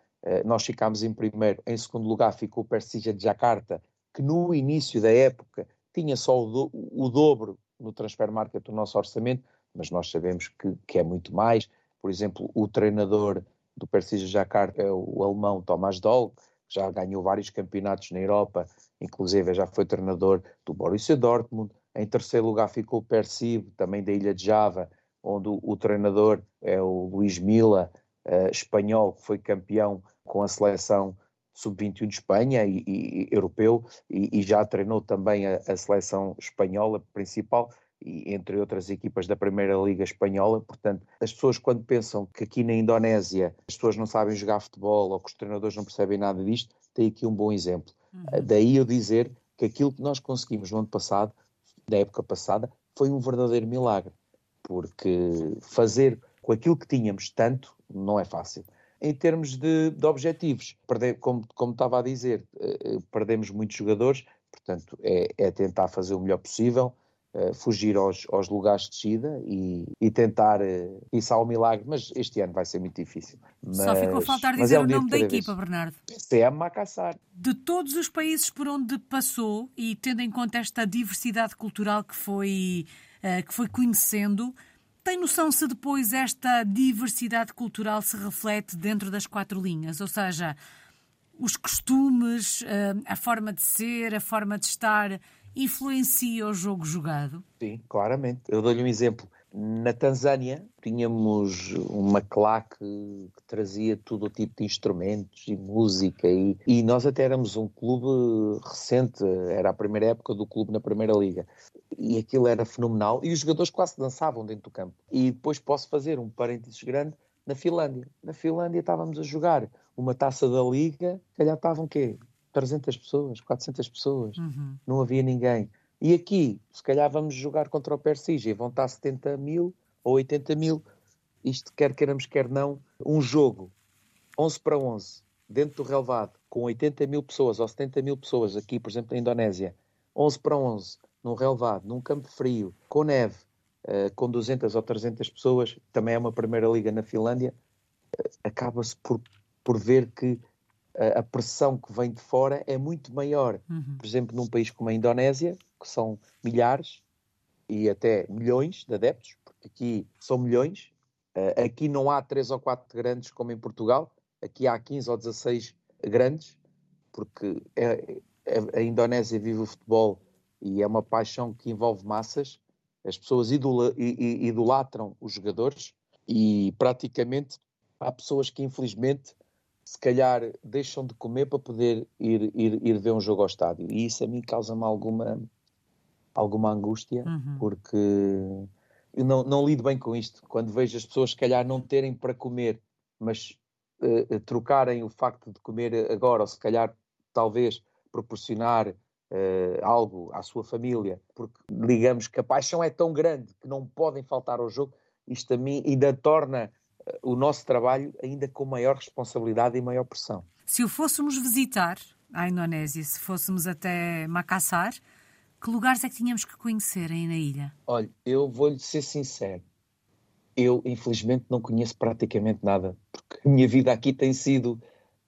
Speaker 2: nós ficámos em primeiro, em segundo lugar ficou o Persija de Jakarta, que no início da época tinha só o, do, o dobro no transfer market do nosso orçamento, mas nós sabemos que, que, é muito mais. Por exemplo, o treinador do Persija Jakarta é o alemão Thomas Doll, que já ganhou vários campeonatos na Europa, inclusive já foi treinador do Borussia Dortmund. Em terceiro lugar ficou o Persiv, também da Ilha de Java, onde o, o treinador é o Luís Mila, uh, espanhol, que foi campeão com a seleção sub-21 de Espanha e, e europeu, e, e, já treinou também a, a seleção espanhola principal e entre outras equipas da Primeira Liga Espanhola. Portanto, as pessoas quando pensam que aqui na Indonésia as pessoas não sabem jogar futebol ou que os treinadores não percebem nada disto, tem aqui um bom exemplo. Uhum. Daí eu dizer que aquilo que nós conseguimos no ano passado, da época passada, foi um verdadeiro milagre, porque fazer com aquilo que tínhamos tanto não é fácil. Em termos de, de objetivos, como, como, estava a dizer, eh, eh, perdemos muitos jogadores, portanto, é, é tentar fazer o melhor possível, Uh, fugir aos, aos, lugares de descida e, e tentar uh, isso ao milagre, mas este ano vai ser muito difícil. Mas,
Speaker 1: Só ficou a faltar dizer é um o nome da equipa, vez. Bernardo.
Speaker 2: PCM Macassar.
Speaker 1: De todos os países por onde passou e tendo em conta esta diversidade cultural que foi, uh, que foi conhecendo, tem noção se depois esta diversidade cultural se reflete dentro das quatro linhas? Ou seja, os costumes, eh, a forma de ser, a forma de estar, influencia o jogo jogado?
Speaker 2: Sim, claramente. Eu dou-lhe um exemplo. Na Tanzânia tínhamos uma claque que trazia todo o tipo de instrumentos e música e, e, nós até éramos um clube recente, era a primeira época do clube na Primeira Liga e aquilo era fenomenal e os jogadores quase dançavam dentro do campo. E depois posso fazer um parênteses grande na Finlândia. Na Finlândia estávamos a jogar uma taça da Liga, calhar estavam quê? 300 pessoas, 400 pessoas, uhum. não havia ninguém. E aqui, se calhar vamos jogar contra o Persija e vão estar 70 mil ou 80 mil. Isto, quer queiramos, quer não, um jogo 11 para 11, dentro do relevado, com 80 mil pessoas ou 70 mil pessoas, aqui, por exemplo, na Indonésia, 11 para 11, num relevado, num campo frio, com neve, uh, com 200 ou 300 pessoas, também é uma primeira liga na Finlândia, uh, acaba-se por, por ver que a pressão que vem de fora é muito maior. Uhum. Por exemplo, num país como a Indonésia, que são milhares e até milhões de adeptos, porque aqui são milhões, uh, aqui não há três ou quatro grandes como em Portugal, aqui há 15 ou 16 grandes, porque é, é, a Indonésia vive o futebol e é uma paixão que envolve massas, as pessoas idola, idolatram os jogadores e praticamente há pessoas que infelizmente se calhar deixam de comer para poder ir, ir, ir ver um jogo ao estádio. E isso a mim causa-me alguma, alguma angústia, uhum. porque eu não, não lido bem com isto. Quando vejo as pessoas, se calhar, não terem para comer, mas uh, trocarem o facto de comer agora, ou se calhar, talvez, proporcionar uh, algo à sua família, porque digamos que a paixão é tão grande que não podem faltar ao jogo, isto a mim ainda torna o nosso trabalho ainda com maior responsabilidade e maior pressão.
Speaker 1: Se o fôssemos visitar à Indonésia, se fôssemos até Macassar, que lugares é que tínhamos que conhecer aí na ilha?
Speaker 2: Olha, eu vou-lhe ser sincero. Eu, infelizmente, não conheço praticamente nada, porque a minha vida aqui tem sido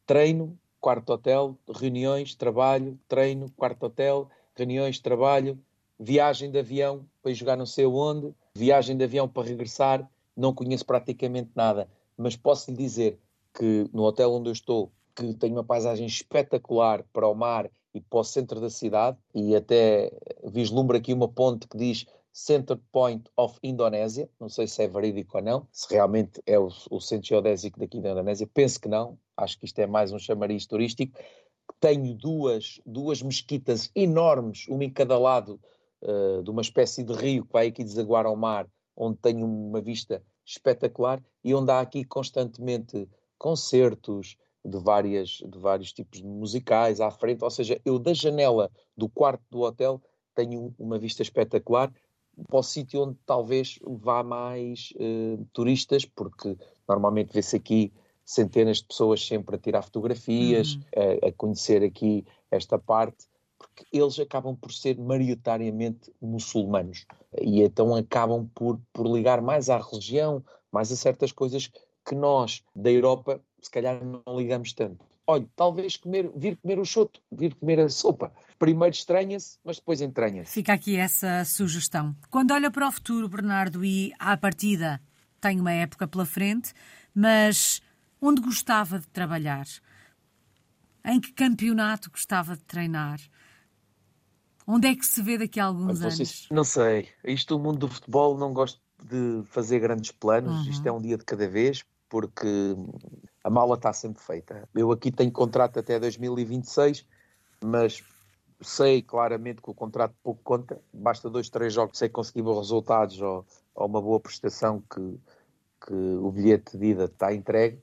Speaker 2: treino, quarto hotel, reuniões, trabalho, treino, quarto hotel, reuniões, trabalho, viagem de avião para jogar não sei onde, viagem de avião para regressar não conheço praticamente nada, mas posso lhe dizer que no hotel onde eu estou, que tem uma paisagem espetacular para o mar e para o centro da cidade, e até vislumbra aqui uma ponte que diz Center Point of Indonésia, não sei se é verídico ou não, se realmente é o, o centro geodésico daqui da Indonésia, penso que não, acho que isto é mais um chamariz turístico. Tenho duas, duas mesquitas enormes, uma em cada lado uh, de uma espécie de rio que vai aqui desaguar ao mar, onde tenho uma vista espetacular e onde há aqui constantemente concertos de, várias, de vários tipos de musicais à frente, ou seja, eu da janela do quarto do hotel tenho uma vista espetacular para o sítio onde talvez vá mais uh, turistas, porque normalmente vê-se aqui centenas de pessoas sempre a tirar fotografias, uhum. a, a, conhecer aqui esta parte, porque eles acabam por ser maioritariamente muçulmanos e então acabam por, por ligar mais à religião, mais a certas coisas que nós da Europa se calhar não ligamos tanto. Olha, talvez comer, vir comer o choto, vir comer a sopa. Primeiro estranha-se, mas depois entranha-se.
Speaker 1: Fica aqui essa sugestão. Quando olha para o futuro, Bernardo, e à partida tem uma época pela frente, mas Onde gostava de trabalhar? Em que campeonato gostava de treinar? Onde é que se vê daqui a alguns
Speaker 2: não
Speaker 1: anos?
Speaker 2: Não sei. Isto, o mundo do futebol, não gosto de fazer grandes planos. Uhum. Isto é um dia de cada vez, porque a mala está sempre feita. Eu aqui tenho contrato até 2026, mas sei claramente que o contrato pouco conta. Basta dois, três jogos sei conseguir bons resultados ou, ou uma boa prestação que, que o bilhete de ida está entregue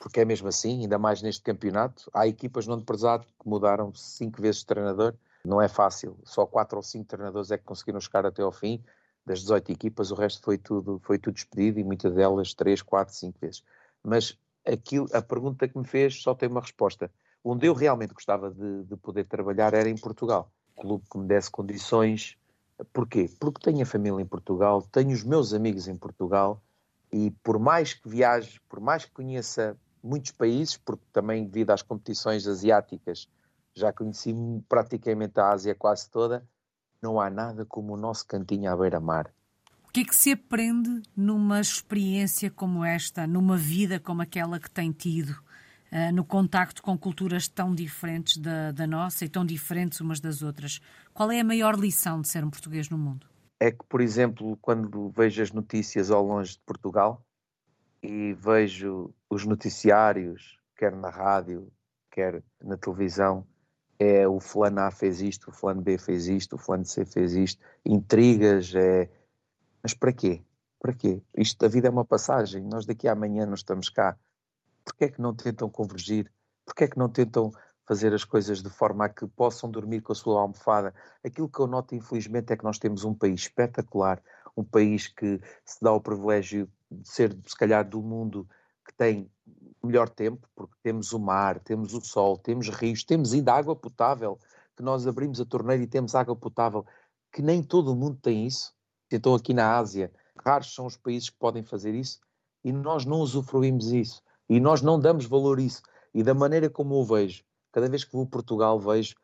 Speaker 2: porque é mesmo assim, ainda mais neste campeonato. Há equipas no ano passado que mudaram cinco vezes de treinador, não é fácil. Só quatro ou cinco treinadores é que conseguiram chegar até ao fim. Das 18 equipas, o resto foi tudo, foi tudo despedido e muitas delas três, quatro, cinco vezes. Mas aquilo, a pergunta que me fez só tem uma resposta. Onde eu realmente gostava de, de poder trabalhar era em Portugal. clube que me desse condições. Porquê? Porque tenho a família em Portugal, tenho os meus amigos em Portugal e por mais que viaje, por mais que conheça muitos países, porque também devido às competições asiáticas já conheci praticamente a Ásia quase toda, não há nada como o nosso cantinho à beira-mar.
Speaker 1: O que é que se aprende numa experiência como esta, numa vida como aquela que tem tido, uh, no contacto com culturas tão diferentes da, da nossa e tão diferentes umas das outras? Qual é a maior lição de ser um português no mundo?
Speaker 2: É que, por exemplo, quando vejo as notícias ao longe de Portugal, e vejo os noticiários, quer na rádio, quer na televisão, é o fulano A fez isto, o fulano B fez isto, o fulano C fez isto, intrigas, é... Mas para quê? Para quê? Isto, a vida é uma passagem, nós daqui a amanhã não estamos cá. Porquê é que não tentam convergir? Porquê é que não tentam fazer as coisas de forma a que possam dormir com a sua almofada? Aquilo que eu noto, infelizmente, é que nós temos um país espetacular, um país que se dá o privilégio de ser, se calhar, do mundo que tem melhor tempo, porque temos o mar, temos o sol, temos rios, temos ainda água potável, que nós abrimos a torneira e temos água potável, que nem todo o mundo tem isso. Então, aqui na Ásia, raros são os países que podem fazer isso e nós não usufruímos isso e nós não damos valor a isso. E da maneira como eu vejo, cada vez que vou a Portugal, vejo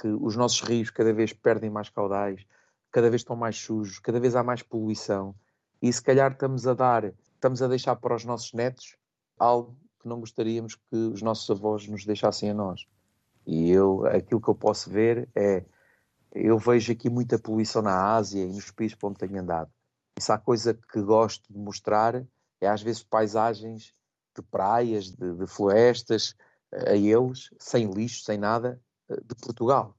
Speaker 2: que os nossos rios cada vez perdem mais caudais, cada vez estão mais sujos, cada vez há mais poluição e se calhar estamos a dar, estamos a deixar para os nossos netos algo que não gostaríamos que os nossos avós nos deixassem a nós. E eu, aquilo que eu posso ver é, eu vejo aqui muita poluição na Ásia e nos países onde tenho andado. Se há coisa que gosto de mostrar é às vezes paisagens de praias, de, de florestas, a eles, sem lixo, sem nada, de Portugal.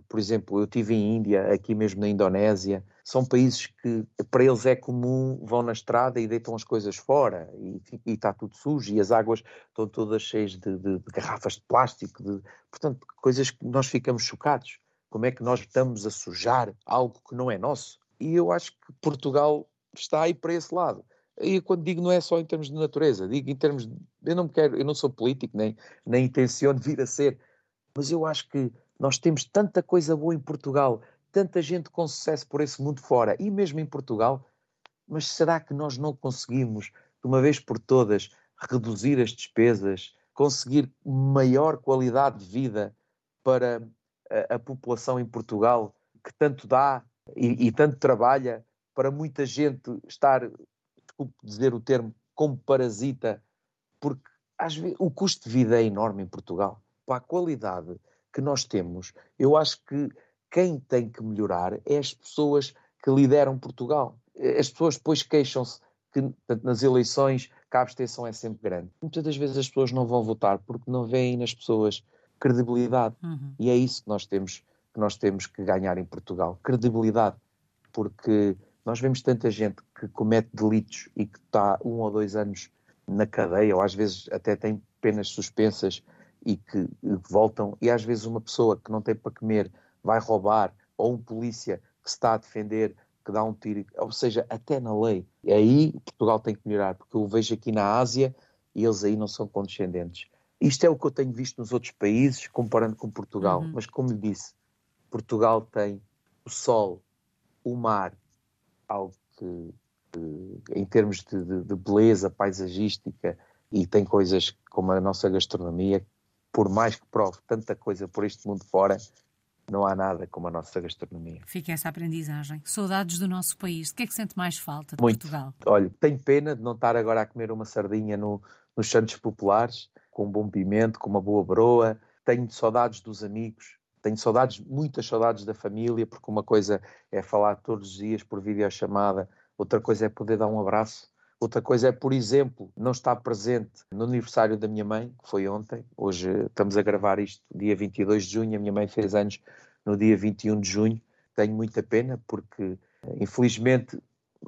Speaker 2: Por exemplo, eu estive em Índia, aqui mesmo na Indonésia, são países que para eles é comum, vão na estrada e deitam as coisas fora e está tudo sujo e as águas estão todas cheias de, de, de garrafas de plástico, de, portanto, coisas que nós ficamos chocados. Como é que nós estamos a sujar algo que não é nosso? E eu acho que Portugal está aí para esse lado. E quando digo não é só em termos de natureza, digo em termos de, eu não quero, eu não sou político nem nem intenciono vir a ser, mas eu acho que nós temos tanta coisa boa em Portugal, tanta gente com sucesso por esse mundo fora e mesmo em Portugal, mas será que nós não conseguimos, de uma vez por todas, reduzir as despesas, conseguir maior qualidade de vida para a, a população em Portugal, que tanto dá e, e, tanto trabalha, para muita gente estar, desculpe dizer o termo, como parasita, porque vezes, o custo de vida é enorme em Portugal. Para a qualidade que nós temos, eu acho que quem tem que melhorar é as pessoas que lideram Portugal. As pessoas depois queixam-se que portanto, nas eleições que a abstenção é sempre grande. Muitas das vezes as pessoas não vão votar porque não veem nas pessoas credibilidade. Uhum. E é isso que nós temos que nós temos que ganhar em Portugal, credibilidade, porque nós vemos tanta gente que comete delitos e que está um ou dois anos na cadeia, ou às vezes até tem penas suspensas e que voltam, e às vezes uma pessoa que não tem para comer vai roubar, ou um polícia que se está a defender que dá um tiro, ou seja, até na lei. E aí Portugal tem que melhorar, porque eu vejo aqui na Ásia e eles aí não são condescendentes. Isto é o que eu tenho visto nos outros países, comparando com Portugal. Uhum. Mas, como lhe disse, Portugal tem o sol, o mar, algo que, que em termos de, de, de beleza paisagística, e tem coisas como a nossa gastronomia por mais que prove tanta coisa por este mundo fora, não há nada como a nossa gastronomia.
Speaker 1: Fica essa aprendizagem. Saudades do nosso país. O que é que sente mais falta de
Speaker 2: Muito.
Speaker 1: Portugal?
Speaker 2: Olha, tenho pena de não estar agora a comer uma sardinha no, nos Santos Populares, com um bom pimento, com uma boa broa. Tenho saudades dos amigos, tenho saudades, muitas saudades da família, porque uma coisa é falar todos os dias por videochamada, outra coisa é poder dar um abraço, outra coisa é, por exemplo, não estar presente no aniversário da minha mãe, que foi ontem. Hoje estamos a gravar isto dia 22 de junho, a minha mãe fez anos no dia 21 de junho. Tenho muita pena porque, infelizmente,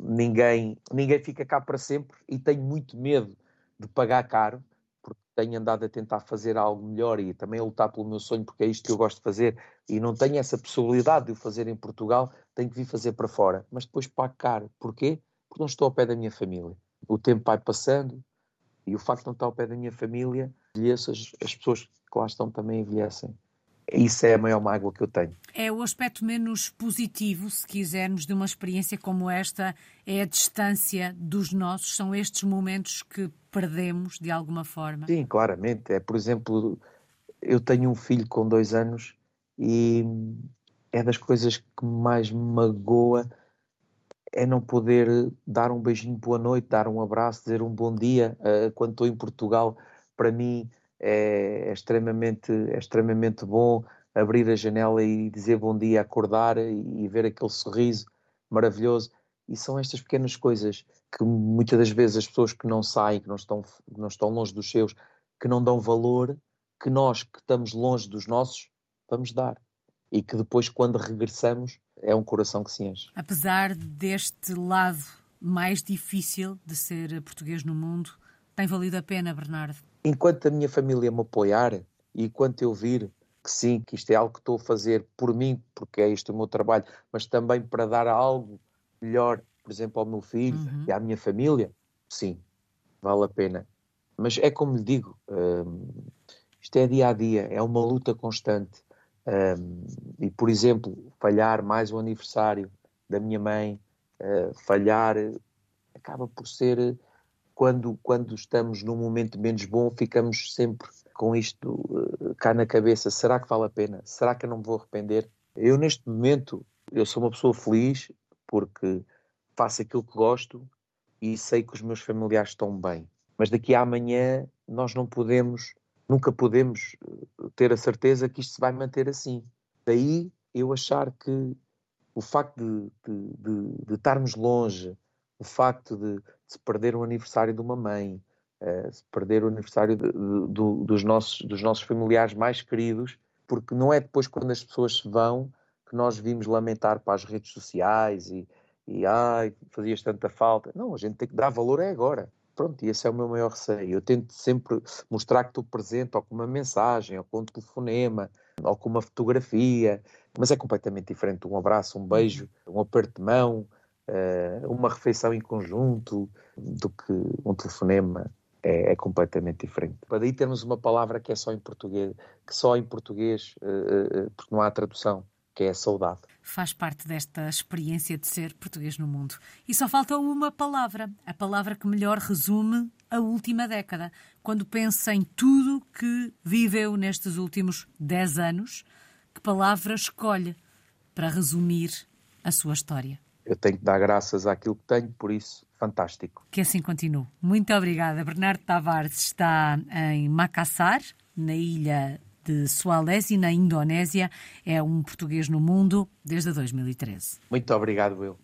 Speaker 2: ninguém, ninguém fica cá para sempre e tenho muito medo de pagar caro, porque tenho andado a tentar fazer algo melhor e também a lutar pelo meu sonho, porque é isto que eu gosto de fazer e não tenho essa possibilidade de o fazer em Portugal, tenho que vir fazer para fora. Mas depois pago caro. Porquê? Porque não estou ao pé da minha família. O tempo vai passando e o facto de não estar ao pé da minha família, envelheço, as, as pessoas que lá estão também envelhecem. Isso é a maior mágoa que eu tenho.
Speaker 1: É o aspecto menos positivo, se quisermos, de uma experiência como esta, é a distância dos nossos, são estes momentos que perdemos de alguma forma.
Speaker 2: Sim, claramente. É, por exemplo, eu tenho um filho com dois anos e é das coisas que mais me magoa é não poder dar um beijinho boa noite, dar um abraço, dizer um bom dia. Uh, quando estou em Portugal, para mim é, é, extremamente, é extremamente bom abrir a janela e dizer bom dia, acordar e, e ver aquele sorriso maravilhoso. E são estas pequenas coisas que muitas das vezes as pessoas que não saem, que não estão, que não estão longe dos seus, que não dão valor, que nós que estamos longe dos nossos, vamos dar. E que depois, quando regressamos, é um coração que se enche.
Speaker 1: Apesar deste lado mais difícil de ser português no mundo, tem valido a pena, Bernardo?
Speaker 2: enquanto a minha família me apoiar e enquanto eu vir que sim, que isto é algo que estou a fazer por mim, porque é isto o meu trabalho, mas também para dar algo melhor, por exemplo, ao meu filho uhum. e à minha família, sim, vale a pena. Mas é como lhe digo, hum, isto é dia a dia, é uma luta constante. Hum, e, por exemplo, falhar mais um aniversário da minha mãe, uh, falhar, acaba por ser quando, quando estamos num momento menos bom, ficamos sempre com isto uh, cá na cabeça. Será que vale a pena? Será que eu não me vou arrepender? Eu, neste momento, eu sou uma pessoa feliz porque faço aquilo que gosto e sei que os meus familiares estão bem. Mas daqui a amanhã nós não podemos, nunca podemos eh, ter a certeza que isto se vai manter assim. Daí eu achar que o facto de, de, de, de estarmos longe, o facto de se perder o aniversário de uma mãe, uh, se perder o aniversário dos, nossos, dos nossos familiares mais queridos, porque não é depois quando as pessoas se vão que nós vimos lamentar para as redes sociais e, e ai, fazias tanta falta. Não, a gente tem que dar valor é agora. Pronto, e esse é o meu maior receio. Eu tento sempre mostrar que estou presente, ou com uma mensagem, ou com um telefonema, ou com uma fotografia, mas é completamente diferente. Um abraço, um beijo, um aperto de mão, uh, uma refeição em conjunto do que um telefonema é, é, completamente diferente. Para daí termos uma palavra que é só em português, que só em português, uh, uh, porque não há tradução, que é a saudade.
Speaker 1: Faz parte desta experiência de ser português no mundo. E só falta uma palavra, a palavra que melhor resume a última década. Quando pensa em tudo que viveu nestes últimos 10 anos, que palavra escolhe para resumir a sua história?
Speaker 2: eu tenho que dar graças àquilo que tenho, por isso, fantástico.
Speaker 1: Que assim continue. Muito obrigada. Bernardo Tavares está em Makassar, na ilha de Sulawesi, na Indonésia. É um português no mundo desde 2013.
Speaker 2: Muito obrigado, Will.